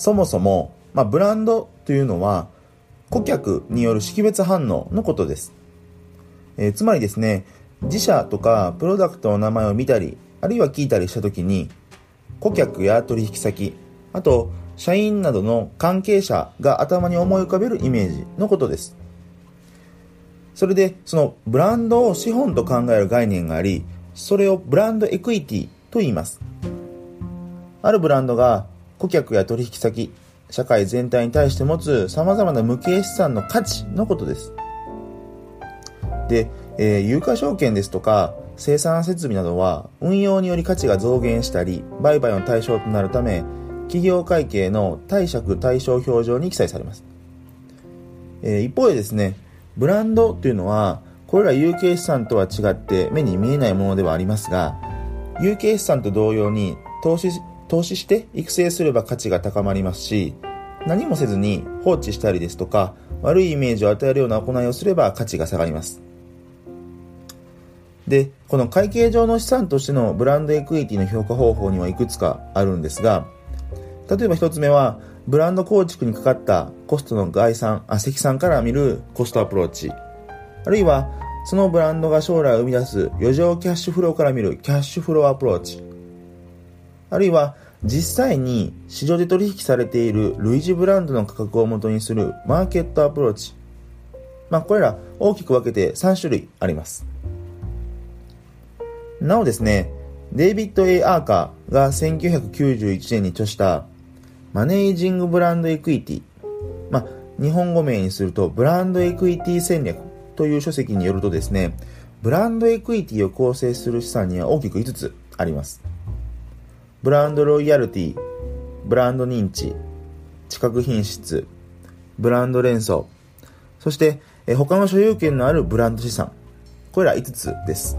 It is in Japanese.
そもそも、まあ、ブランドというのは顧客による識別反応のことです。えー、つまりですね、自社とかプロダクトの名前を見たり、あるいは聞いたりしたときに、顧客や取引先、あと社員などの関係者が頭に思い浮かべるイメージのことです。それで、そのブランドを資本と考える概念があり、それをブランドエクイティと言います。あるブランドが顧客や取引先、社会全体に対して持つ様々な無形資産の価値のことです。で、えー、有価証券ですとか生産設備などは運用により価値が増減したり売買の対象となるため企業会計の貸借対照表上に記載されます、えー、一方でですねブランドというのはこれら有形資産とは違って目に見えないものではありますが有形資産と同様に投資投資して育成すれば価値が高まりますし何もせずに放置したりですとか悪いイメージを与えるような行いをすれば価値が下がりますで、この会計上の資産としてのブランドエクイティの評価方法にはいくつかあるんですが、例えば一つ目は、ブランド構築にかかったコストの概算、あ、積算から見るコストアプローチ。あるいは、そのブランドが将来生み出す余剰キャッシュフローから見るキャッシュフローアプローチ。あるいは、実際に市場で取引されている類似ブランドの価格をもとにするマーケットアプローチ。まあ、これら大きく分けて3種類あります。なおですね、デイビッド・ A・ アーカーが1991年に著したマネージング・ブランド・エクイティ、まあ、日本語名にするとブランド・エクイティ戦略という書籍によるとですね、ブランドエクイティを構成する資産には大きく5つあります。ブランドロイヤルティ、ブランド認知、知覚品質、ブランド連想、そして他の所有権のあるブランド資産。これら5つです。